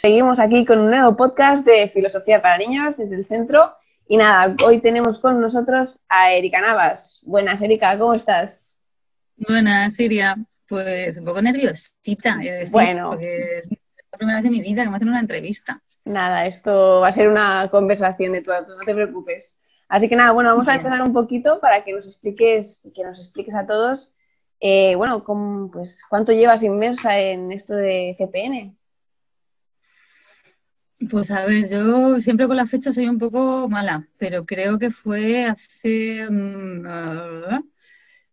Seguimos aquí con un nuevo podcast de Filosofía para Niños desde el centro. Y nada, hoy tenemos con nosotros a Erika Navas. Buenas, Erika, ¿cómo estás? Buenas, Siria. Pues un poco nerviosita, decir, Bueno. porque es la primera vez en mi vida que me hacen una entrevista. Nada, esto va a ser una conversación de todo, no te preocupes. Así que nada, bueno, vamos a empezar un poquito para que nos expliques, que nos expliques a todos, eh, bueno, cómo, pues, cuánto llevas inmersa en esto de CPN. Pues a ver, yo siempre con la fecha soy un poco mala, pero creo que fue hace, mm, ah,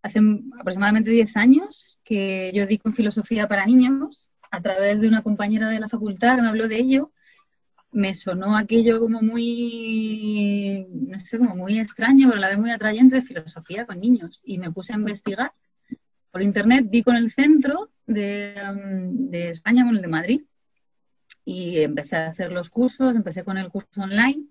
hace aproximadamente 10 años que yo di con filosofía para niños a través de una compañera de la facultad que me habló de ello. Me sonó aquello como muy, no sé, como muy extraño, pero a la vez muy atrayente de filosofía con niños. Y me puse a investigar por internet, di con el centro de, mm, de España, con el de Madrid, y empecé a hacer los cursos, empecé con el curso online,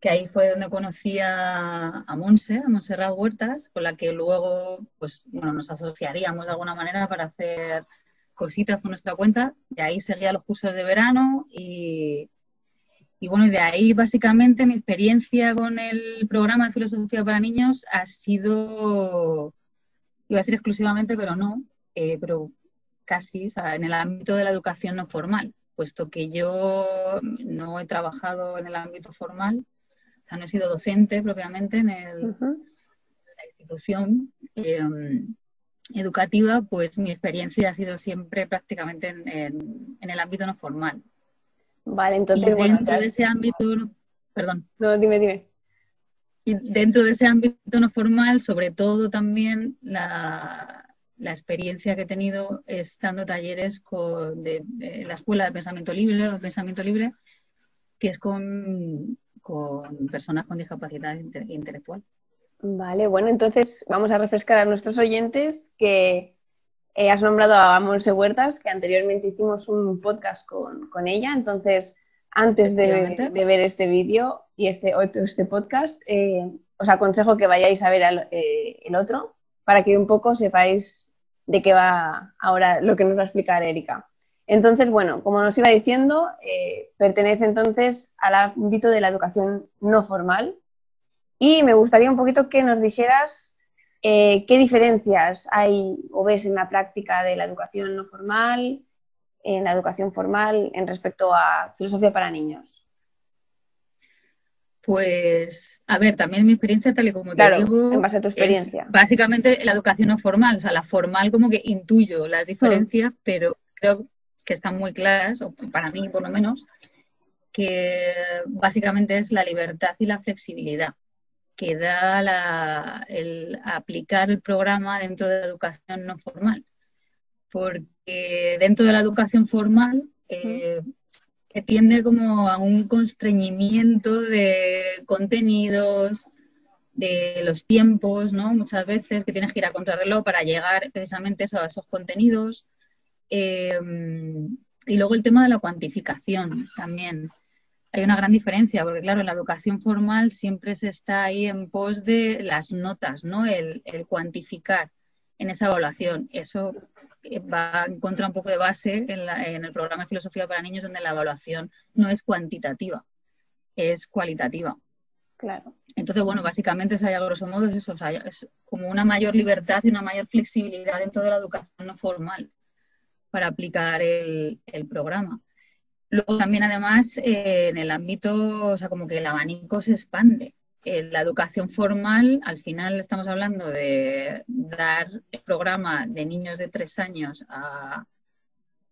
que ahí fue donde conocí a, a Monse, a Montserrat Huertas, con la que luego pues, bueno, nos asociaríamos de alguna manera para hacer cositas por nuestra cuenta. De ahí seguía los cursos de verano y, y bueno, de ahí básicamente mi experiencia con el programa de filosofía para niños ha sido, iba a decir exclusivamente, pero no, eh, pero casi, o sea, en el ámbito de la educación no formal, puesto que yo no he trabajado en el ámbito formal, o sea, no he sido docente propiamente en, el- Ujú. en la institución eh, educativa, pues mi experiencia ha sido siempre prácticamente en, en- en el ámbito no formal. Vale, Y entonces, bueno, dentro de ese ámbito, no- perdón, no, dime, dime. Y dentro de ese ámbito no formal, sobre todo también la, la experiencia que he tenido es dando talleres con, de, de la Escuela de Pensamiento Libre Pensamiento Libre, que es con, con personas con discapacidad inte- intelectual. Vale, bueno, entonces vamos a refrescar a nuestros oyentes que eh, has nombrado a Monse Huertas, que anteriormente hicimos un podcast con, con ella, entonces antes de, ver este vídeo y este, otro- este podcast, eh, os aconsejo que vayáis a ver al- eh, el otro para que un poco sepáis de qué va ahora lo que nos va a explicar Erika. Entonces, bueno, como nos iba diciendo, eh, pertenece entonces al ámbito de la educación no formal, y me gustaría un poquito que nos dijeras eh, qué diferencias hay o ves en la práctica de la educación no formal, en la educación formal, en respecto a filosofía para niños. Pues, a ver, también mi experiencia, tal y como te digo, en base a tu es experiencia. básicamente la educación no formal, o sea, la formal como que intuyo Hmm. las diferencias, pero creo que están muy claras, o para mí por lo menos, que básicamente es la libertad y la flexibilidad que da la- el aplicar el programa dentro de la educación no formal. Porque dentro de la educación formal eh, que tiende como a un constreñimiento de contenidos, de los tiempos, ¿no? Muchas veces que tienes que ir a contrarreloj para llegar precisamente a esos contenidos. Eh, y luego el tema de la cuantificación también. Hay una gran diferencia, porque claro, en la educación formal siempre se está ahí en pos de las notas, ¿no? El cuantificar en esa evaluación. Eso eh, va en contra un poco de base en, la- en el programa de filosofía para niños, donde la evaluación no es cuantitativa, es cualitativa. Claro. Entonces, bueno, básicamente es ahí, a grosso modo es eso, o sea, es como una mayor libertad y una mayor flexibilidad dentro de la educación no formal para aplicar el, el programa. Luego también, además, eh, en el ámbito, o sea, como que el abanico se expande. En la educación formal, al final estamos hablando de dar el programa de niños de tres años a,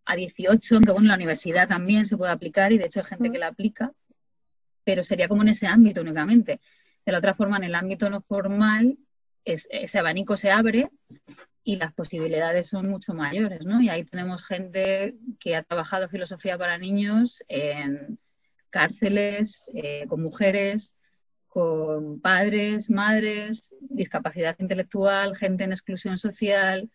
a 18, aunque bueno, en la universidad también se puede aplicar y de hecho hay gente que la aplica, pero sería como en ese ámbito únicamente. De la otra forma, en el ámbito no formal, es- ese abanico se abre y las posibilidades son mucho mayores, ¿no? Y ahí tenemos gente que ha trabajado filosofía para niños en cárceles, eh, con mujeres, con padres, madres, discapacidad intelectual, gente en exclusión social.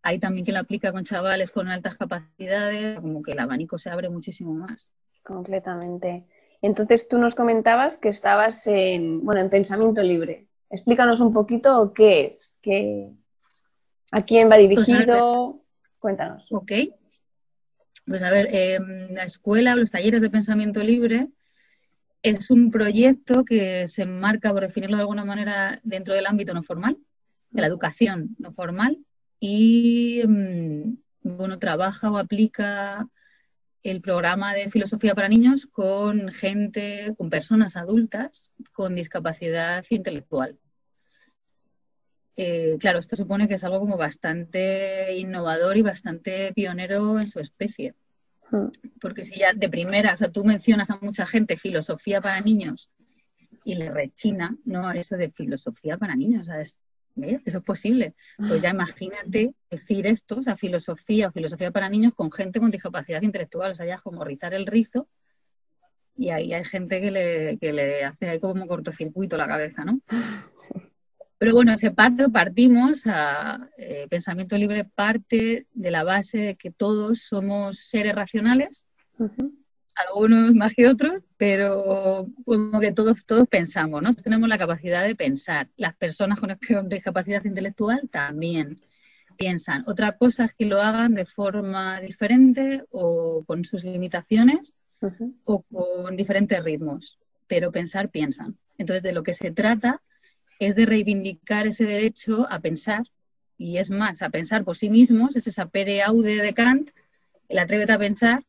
Hay también quien la aplica con chavales con altas capacidades, como que el abanico se abre muchísimo más. Completamente. Entonces tú nos comentabas que estabas en, bueno, en pensamiento libre. Explícanos un poquito qué es, qué, a quién va dirigido. Cuéntanos. Ok. Pues a ver, em, la escuela, los talleres de pensamiento libre, es un proyecto que se enmarca, por definirlo de alguna manera, dentro del ámbito no formal, de la educación no formal, y em, bueno, trabaja o aplica el programa de filosofía para niños con gente, con personas adultas con discapacidad intelectual. Eh, claro, esto supone que es algo como bastante innovador y bastante pionero en su especie. Porque si ya de primera, o sea, tú mencionas a mucha gente filosofía para niños y le rechina, no, eso de filosofía para niños, sea, ¿eh? Eso es posible. Pues ya imagínate decir esto, o sea, filosofía o filosofía para niños con gente con discapacidad intelectual, o sea, ya es como rizar el rizo y ahí hay gente que le, que le hace ahí como cortocircuito la cabeza, ¿no? Pero bueno, ese parte partimos a eh, pensamiento libre parte de la base de que todos somos seres racionales algunos más que otros, pero como que todos, todos pensamos, ¿no? Tenemos la capacidad de pensar. Las personas con discapacidad intelectual también piensan. Otra cosa es que lo hagan de forma diferente o con sus limitaciones o con diferentes ritmos, pero pensar piensan. Entonces, de lo que se trata es de reivindicar ese derecho a pensar y es más, a pensar por sí mismos, es esa pere aude de Kant, el atrévete a pensar,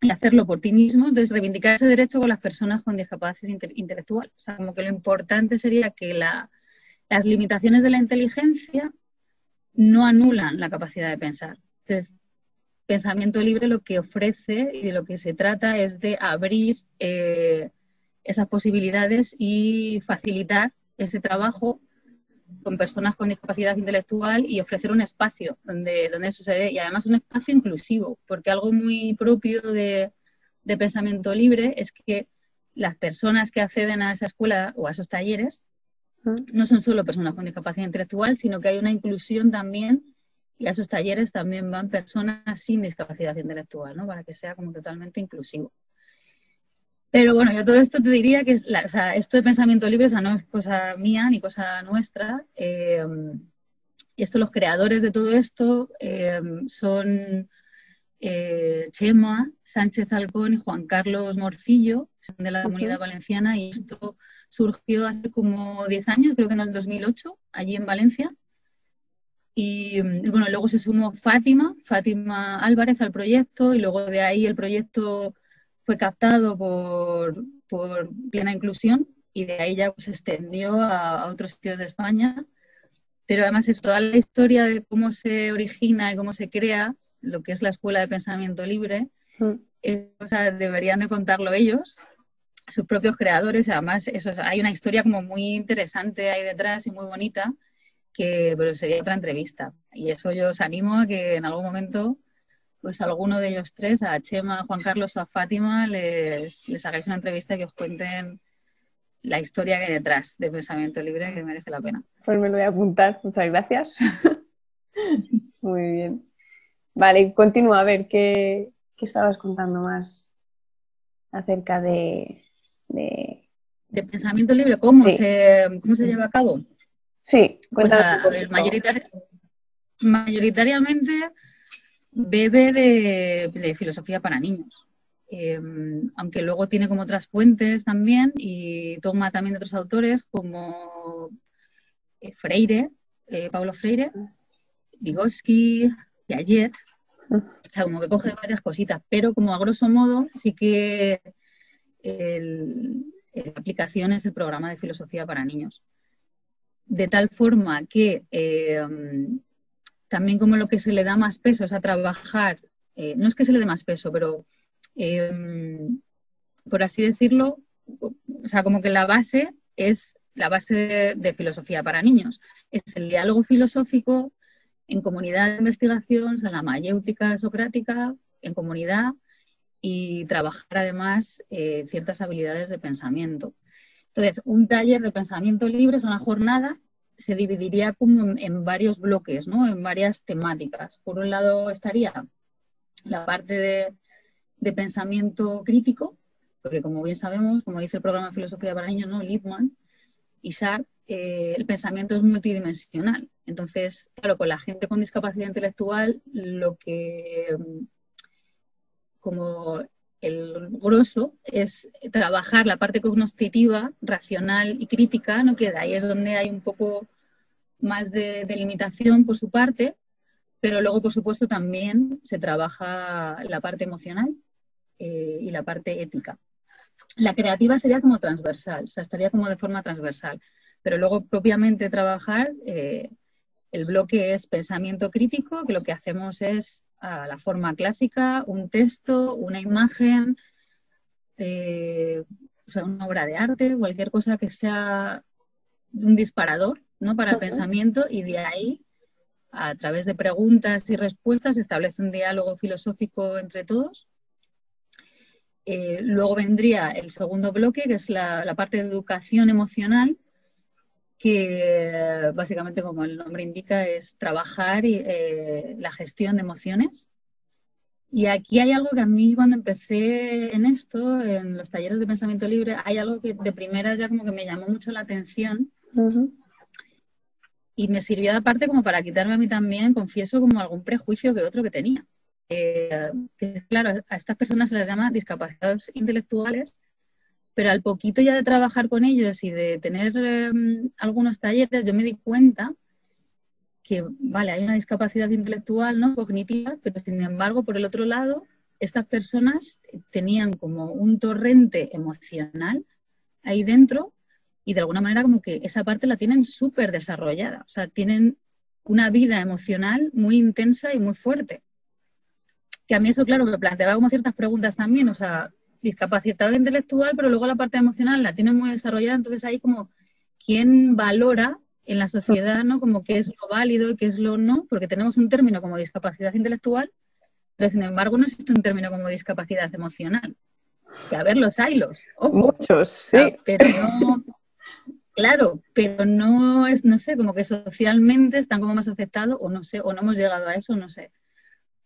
y hacerlo por ti mismo, entonces reivindicar ese derecho con las personas con discapacidad intelectual. O sea, como que lo importante sería que las limitaciones de la inteligencia no anulan la capacidad de pensar. Entonces, pensamiento libre lo que ofrece y de lo que se trata es de abrir eh, esas posibilidades y facilitar ese trabajo con personas con discapacidad intelectual y ofrecer un espacio donde, donde eso se dé y además un espacio inclusivo, porque algo muy propio de, pensamiento libre es que las personas que acceden a esa escuela o a esos talleres no son solo personas con discapacidad intelectual, sino que hay una inclusión también y a esos talleres también van personas sin discapacidad intelectual, ¿no? Para que sea como totalmente inclusivo. Pero bueno, yo todo esto te diría que o sea, esto de pensamiento libre o sea, no es cosa mía ni cosa nuestra. Eh, y esto, los creadores de todo esto eh, son eh, Chema Sánchez Alcón y Juan Carlos Morcillo, de la Comunidad Valenciana, y esto surgió hace como 10 años, creo que en el 2008, allí en Valencia. Y bueno, luego se sumó Fátima, Fátima Álvarez al proyecto, y luego de ahí el proyecto fue captado por, plena inclusión y de ahí ya se extendió a, otros sitios de España. Pero además es toda la historia de cómo se origina y cómo se crea lo que es la Escuela de Pensamiento Libre. Mm. o sea, deberían de contarlo ellos, sus propios creadores. Además, eso, hay una historia como muy interesante ahí detrás y muy bonita, que pero sería otra entrevista. Y eso yo os animo a que en algún momento pues a alguno de ellos tres, a Chema, a Juan Carlos o a Fátima, les, les hagáis una entrevista que os cuenten la historia que hay detrás de Pensamiento Libre, que merece la pena. Pues me lo voy a apuntar, muchas gracias. Muy bien. Vale, continúa a ver qué, estabas contando más acerca de, de... pensamiento libre, ¿cómo, se, ¿cómo se lleva a cabo? Sí, pues mayoritariamente bebe de, filosofía para niños. Em, aunque luego tiene como otras fuentes también y toma también de otros autores como eh, Freire, eh, Pablo Freire, Vygotsky, Piaget, o sea, como que coge varias cositas, pero como a grosso modo sí que la aplicación es el programa de filosofía para niños. De tal forma que em, también como lo que se le da más peso es a trabajar, eh, no es que se le dé más peso, pero em, por así decirlo, o sea, como que la base es la base de, filosofía para niños. Es el diálogo filosófico en comunidad de investigación, o sea, la mayéutica socrática, en comunidad, y trabajar además eh, ciertas habilidades de pensamiento. Entonces, un taller de pensamiento libre es una jornada se dividiría como en, varios bloques, ¿no? En varias temáticas. Por un lado estaría la parte de, pensamiento crítico, porque como bien sabemos, como dice el programa de Filosofía para Niños, ¿no? Y Sartre, eh, el pensamiento es multidimensional. Entonces, claro, con la gente con discapacidad intelectual, lo que como el grosso es trabajar la parte cognitiva, racional y crítica, ¿no? que de ahí es donde hay un poco más de, limitación por su parte, pero luego, por supuesto, también se trabaja la parte emocional eh, y la parte ética. La creativa sería como transversal, o sea, estaría como de forma transversal, pero luego propiamente trabajar, eh, el bloque es pensamiento crítico, que lo que hacemos es a la forma clásica, un texto, una imagen, eh, o sea, una obra de arte, cualquier cosa que sea un disparador ¿no? para el pensamiento y de ahí, a través de preguntas y respuestas, se establece un diálogo filosófico entre todos. Eh, luego vendría el segundo bloque, que es la, la parte de educación emocional, que básicamente, como el nombre indica, es trabajar y, eh, la gestión de emociones. Y aquí hay algo que a mí cuando empecé en esto, en los talleres de pensamiento libre, hay algo que de primeras ya como que me llamó mucho la atención. Y me sirvió aparte como para quitarme a mí también, confieso, como algún prejuicio que otro que tenía. Eh, que, claro, a estas personas se les llama discapacidades intelectuales pero al poquito ya de trabajar con ellos y de tener em, algunos talleres, yo me di cuenta que, vale, hay una discapacidad intelectual, ¿no? Cognitiva, pero sin embargo, por el otro lado, estas personas tenían como un torrente emocional ahí dentro y de alguna manera como que esa parte la tienen súper desarrollada, o sea, tienen una vida emocional muy intensa y muy fuerte. Que a mí eso, claro, me planteaba como ciertas preguntas también, o sea, discapacidad intelectual, pero luego la parte emocional la tiene muy desarrollada, entonces ahí como quién valora en la sociedad, ¿no? Como qué es lo válido y qué es lo no, porque tenemos un término como discapacidad intelectual, pero sin embargo no existe un término como discapacidad emocional. Que a ver, los hay los, Muchos, sí. pero no, claro, pero no es, no sé, como que socialmente están como más aceptados o no sé, o no hemos llegado a eso, no sé.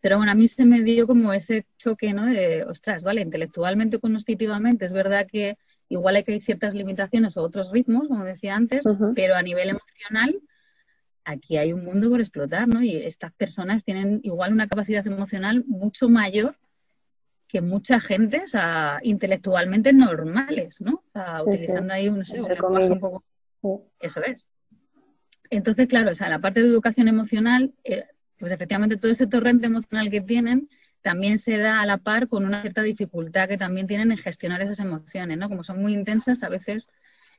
Pero bueno, a mí se me dio como ese choque, ¿no? De, ostras, vale, intelectualmente, cognitivamente, es verdad que igual hay que hay ciertas limitaciones o otros ritmos, como decía antes, pero a nivel emocional, aquí hay un mundo por explotar, ¿no? Y estas personas tienen igual una capacidad emocional mucho mayor que mucha gente, o sea, intelectualmente normales, ¿no? O sea, utilizando ahí un, no sé, un lenguaje un poco... Eso es. Entonces, claro, o sea, la parte de educación emocional, eh, pues efectivamente todo ese torrente emocional que tienen también se da a la par con una cierta dificultad que también tienen en gestionar esas emociones, ¿no? Como son muy intensas, a veces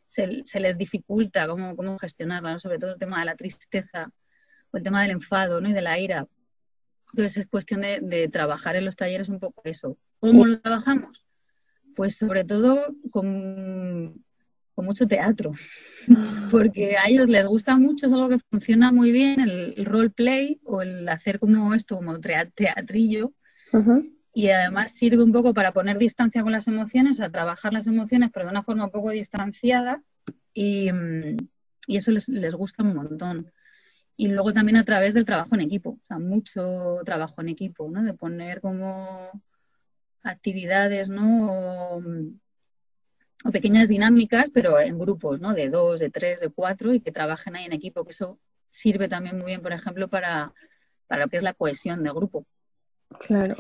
se, les dificulta cómo, cómo gestionarlas, sobre todo el tema de la tristeza o el tema del enfado, ¿no? Y de la ira. Entonces es cuestión de, trabajar en los talleres un poco eso. ¿Cómo lo trabajamos? Pues sobre todo con, con mucho teatro, porque a ellos les gusta mucho, es algo que funciona muy bien, el, role play o el hacer como esto, como teatrillo, y además sirve un poco para poner distancia con las emociones, a trabajar las emociones, pero de una forma un poco distanciada, y, mm, eso les, les, gusta un montón. Y luego también a través del trabajo en equipo, o sea, mucho trabajo en equipo, ¿no? De poner como actividades, ¿no? o pequeñas dinámicas, pero en grupos, ¿no? De dos, de tres, de cuatro y que trabajen ahí en equipo, que eso sirve también muy bien, por ejemplo, para, lo que es la cohesión de grupo. Claro.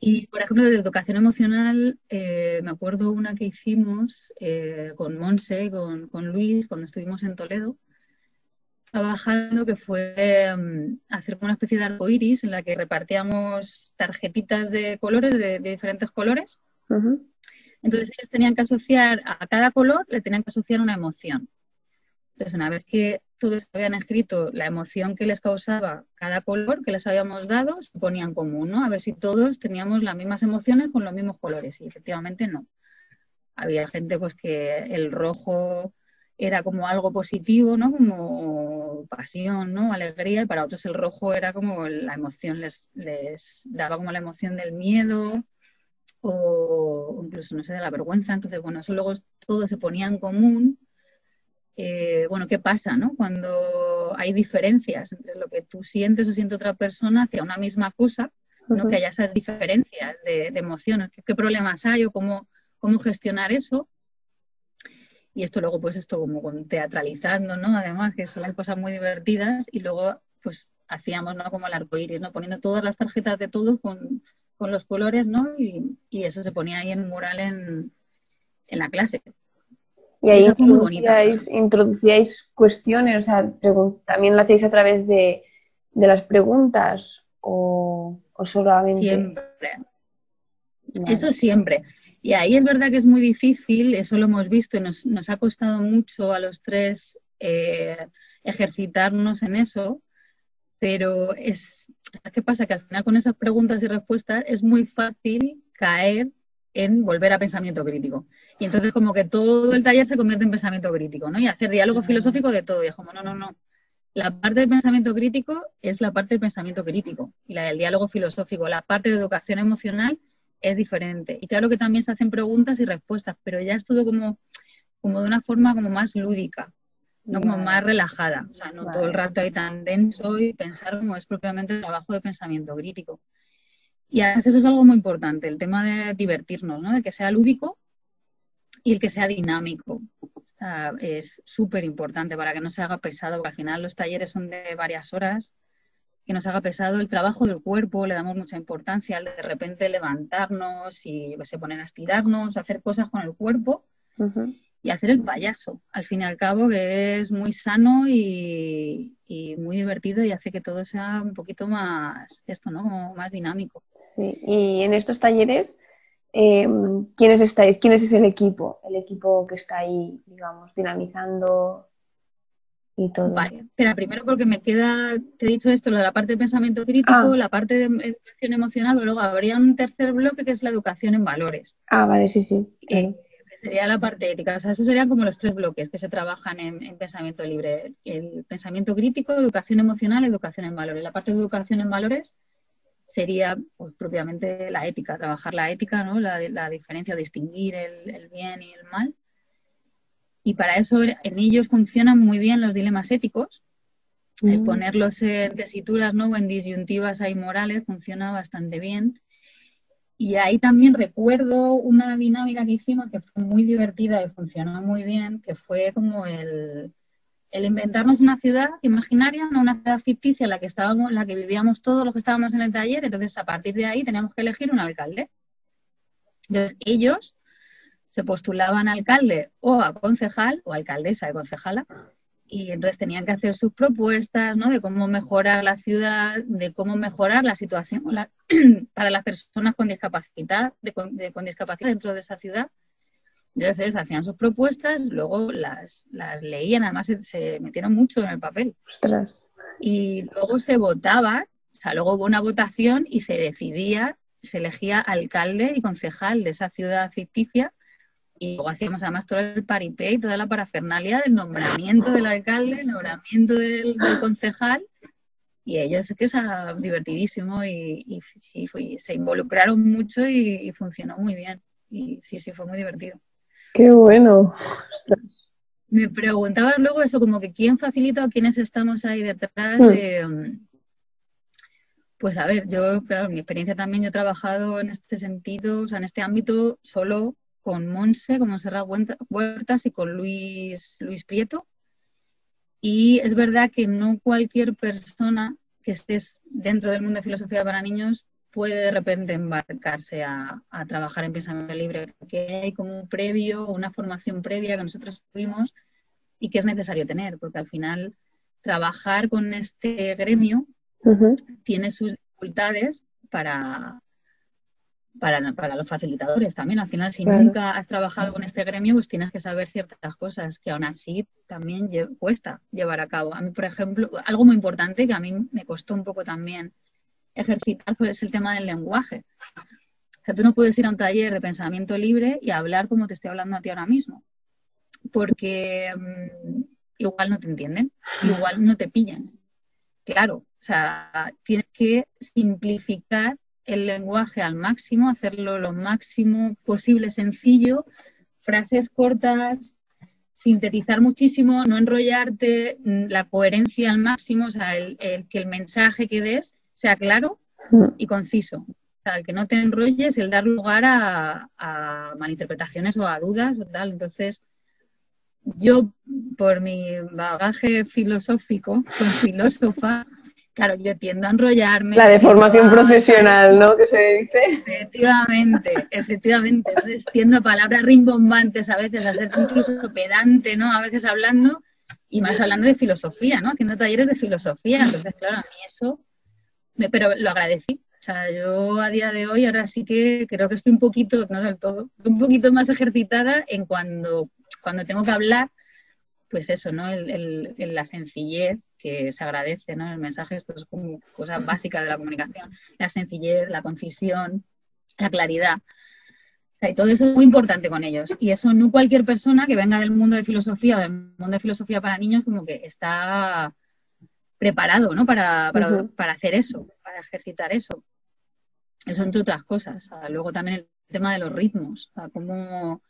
Y, por ejemplo, de educación emocional, eh, me acuerdo una que hicimos eh, con Monse, con, con, Luis, cuando estuvimos en Toledo, trabajando, que fue mm, hacer una especie de arco iris en la que repartíamos tarjetitas de colores, de, diferentes colores. Entonces ellos tenían que asociar a cada color, le tenían que asociar una emoción. Entonces una vez que todos habían escrito la emoción que les causaba cada color que les habíamos dado, se ponían común, ¿no? A ver si todos teníamos las mismas emociones con los mismos colores. Y efectivamente no. Había gente pues que el rojo era como algo positivo, ¿no? Como pasión, ¿no? Alegría, y para otros el rojo era como la emoción, les, les daba como la emoción del miedo, o incluso, no sé, de la vergüenza. Entonces, bueno, eso luego todo se ponía en común. Eh, bueno, ¿qué pasa, no? Cuando hay diferencias entre lo que tú sientes o siente otra persona hacia una misma cosa, ¿no? Que haya esas diferencias de, emociones, ¿Qué, problemas hay o cómo, cómo gestionar eso. Y esto luego, pues esto como con teatralizando, ¿no? Además, que son las cosas muy divertidas y luego, pues hacíamos, ¿no? Como el arco iris, ¿no? Poniendo todas las tarjetas de todos con con los colores, ¿no? Y, eso se ponía ahí en un mural en, la clase. Y ahí introducíais, introducíais, cuestiones, o sea, también lo hacéis a través de, las preguntas o, o solamente. Siempre. Eso siempre. Y ahí es verdad que es muy difícil, eso lo hemos visto y nos, nos ha costado mucho a los tres eh, ejercitarnos en eso, pero es, ¿qué pasa? Que al final con esas preguntas y respuestas es muy fácil caer en volver a pensamiento crítico. Y entonces como que todo el taller se convierte en pensamiento crítico, ¿no? Y hacer diálogo filosófico de todo. Y es como, no, no, no. La parte del pensamiento crítico es la parte del pensamiento crítico y la del diálogo filosófico. La parte de educación emocional es diferente. Y claro que también se hacen preguntas y respuestas, pero ya es todo como, como de una forma como más lúdica no como más relajada, o sea, no todo el rato ahí tan denso y pensar como es propiamente el trabajo de pensamiento crítico. Y además eso es algo muy importante, el tema de divertirnos, ¿no? De que sea lúdico y el que sea dinámico. es súper importante para que no se haga pesado, porque al final los talleres son de varias horas, que nos haga pesado el trabajo del cuerpo, le damos mucha importancia al de repente levantarnos y se ponen a estirarnos, hacer cosas con el cuerpo y hacer el payaso, al fin y al cabo, que es muy sano y, muy divertido y hace que todo sea un poquito más, esto, ¿no? Como más dinámico. Sí, y en estos talleres, eh, ¿quiénes estáis? ¿Quién es el equipo? El equipo que está ahí, digamos, dinamizando y todo. Vale, espera, primero porque me queda, te he dicho esto, lo de la parte de pensamiento crítico, ah. la parte de educación emocional, pero luego habría un tercer bloque que es la educación en valores. Ah, vale, sí, sí. Eh, sería la parte ética. O sea, esos serían como los tres bloques que se trabajan en, pensamiento libre. El pensamiento crítico, educación emocional, educación en valores. La parte de educación en valores sería pues, propiamente la ética, trabajar la ética, ¿no? la, diferencia, distinguir el, bien y el mal. Y para eso en ellos funcionan muy bien los dilemas éticos. El mm. ponerlos en tesituras ¿no? o en disyuntivas ahí morales funciona bastante bien. Y ahí también recuerdo una dinámica que hicimos que fue muy divertida y funcionó muy bien, que fue como el, inventarnos una ciudad imaginaria, una ciudad ficticia en la que estábamos, la que vivíamos todos los que estábamos en el taller. Entonces, a partir de ahí teníamos que elegir un alcalde. Entonces, ellos se postulaban alcalde o a concejal o alcaldesa de concejala y entonces tenían que hacer sus propuestas, ¿no? De cómo mejorar la ciudad, de cómo mejorar la situación para las personas con discapacidad, con, discapacidad dentro de esa ciudad. Entonces hacían sus propuestas, luego las, las leían, además se, metieron mucho en el papel. Y luego se votaba, o sea, luego hubo una votación y se decidía, se elegía alcalde y concejal de esa ciudad ficticia y luego hacíamos además todo el paripé y toda la parafernalia del nombramiento del alcalde, el nombramiento del, concejal. Y ellos que o divertidísimo y, sí, se involucraron mucho y, funcionó muy bien. Y sí, sí, fue muy divertido. Qué bueno. Me preguntabas luego eso, como que quién facilita o quiénes estamos ahí detrás. Hmm. pues a ver, yo, claro, mi experiencia también, yo he trabajado en este sentido, o sea, en este ámbito solo con Monse, con Monserrat Huertas y con Luis, Luis Prieto. Y es verdad que no cualquier persona que estés dentro del mundo de filosofía para niños puede de repente embarcarse a, trabajar en pensamiento libre, porque hay como un previo, una formación previa que nosotros tuvimos y que es necesario tener, porque al final trabajar con este gremio tiene sus dificultades para, para, para, los facilitadores también. Al final, si nunca has trabajado con este gremio, pues tienes que saber ciertas cosas que aún así también cuesta llevar a cabo. A mí, por ejemplo, algo muy importante que a mí me costó un poco también ejercitar fue es el tema del lenguaje. O sea, tú no puedes ir a un taller de pensamiento libre y hablar como te estoy hablando a ti ahora mismo, porque mm, igual no te entienden, igual no te pillan. Claro, o sea, tienes que simplificar el lenguaje al máximo, hacerlo lo máximo posible sencillo, frases cortas, sintetizar muchísimo, no enrollarte, mm, la coherencia al máximo, o sea, el, que el mensaje que des sea claro mm. y conciso. O sea, el que no te enrolles, el dar lugar a, a malinterpretaciones o a dudas o tal. Entonces, yo, por mi bagaje filosófico, con filósofa, claro, yo tiendo a enrollarme. La de formación profesional, ¿no? Que se dice. Efectivamente, efectivamente. Entonces tiendo a palabras rimbombantes a veces, a ser incluso pedante, ¿no? A veces hablando, y más hablando de filosofía, ¿no? Haciendo talleres de filosofía. Entonces, claro, a mí eso, pero lo agradecí. O sea, yo a día de hoy ahora sí que creo que estoy un poquito, no del todo, un poquito más ejercitada en cuando, cuando tengo que hablar, pues eso, ¿no? El, la sencillez que se agradece, ¿no? El mensaje, esto es como cosas básicas de la comunicación, la sencillez, la concisión, la claridad. O sea, y todo eso es muy importante con ellos. Y eso no cualquier persona que venga del mundo de filosofía o del mundo de filosofía para niños como que está preparado, ¿no? Para, para, hacer eso, para ejercitar eso. Eso entre otras cosas. luego también el tema de los ritmos, o sea, cómo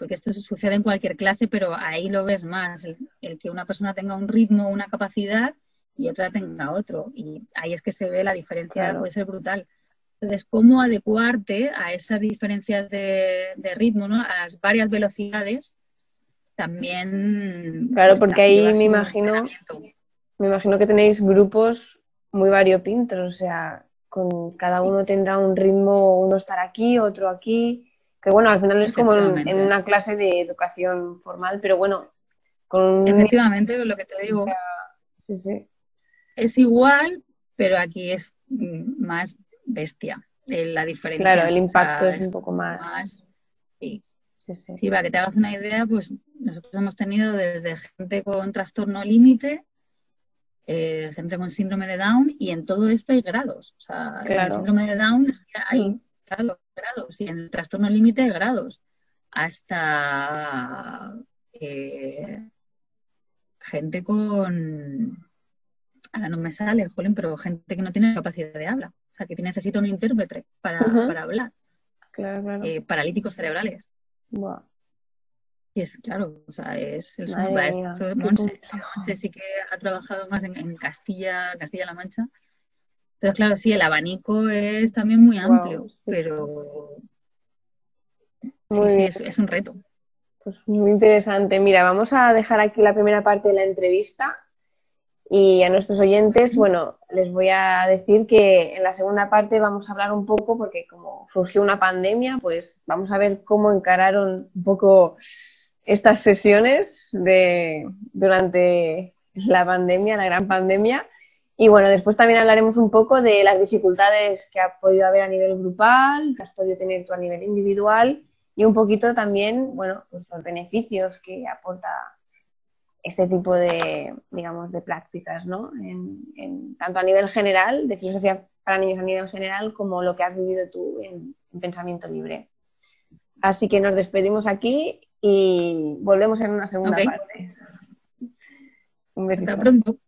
porque esto sucede en cualquier clase, pero ahí lo ves más, el, que una persona tenga un ritmo, una capacidad y otra tenga otro. Y ahí es que se ve la diferencia, puede ser brutal. Entonces, ¿cómo adecuarte a esas diferencias de, ritmo, ¿no? a las varias velocidades? También. Claro, pues, porque ahí me imagino, me imagino que tenéis grupos muy variopintos, o sea, con cada uno tendrá un ritmo, uno estará aquí, otro aquí que bueno, al final es como en, una clase de educación formal, pero bueno, con... Efectivamente, lo que te digo. Sí, sí. Es igual, pero aquí es más bestia eh, la diferencia. Claro, el impacto es, un poco más... sí. Sí, para que te hagas una idea, pues nosotros hemos tenido desde gente con trastorno límite, eh, gente con síndrome de Down, y en todo esto hay grados. O sea, en el síndrome de Down es que hay, mm. claro, grados y en el trastorno límite de grados, hasta eh, gente con, ahora no me sale, Jolín, pero gente que no tiene capacidad de habla, o sea, que necesita un intérprete para, hablar. Eh, paralíticos cerebrales. Y es claro, o sea, es el Monse, sí que ha trabajado más en, Castilla, Castilla-La Mancha, entonces, claro, sí, el abanico es también muy amplio, pero sí, sí, es, un reto. Pues muy interesante. Mira, vamos a dejar aquí la primera parte de la entrevista y a nuestros oyentes, bueno, les voy a decir que en la segunda parte vamos a hablar un poco, porque como surgió una pandemia, pues vamos a ver cómo encararon un poco estas sesiones de, durante la pandemia, la gran pandemia. Y bueno, después también hablaremos un poco de las dificultades que ha podido haber a nivel grupal, que has podido tener tú a nivel individual y un poquito también, bueno, pues los beneficios que aporta este tipo de, digamos, de prácticas, ¿no? En, tanto a nivel general, de filosofía para niños a nivel general, como lo que has vivido tú en, Pensamiento Libre. Así que nos despedimos aquí y volvemos en una segunda parte. Un besito. Hasta pronto.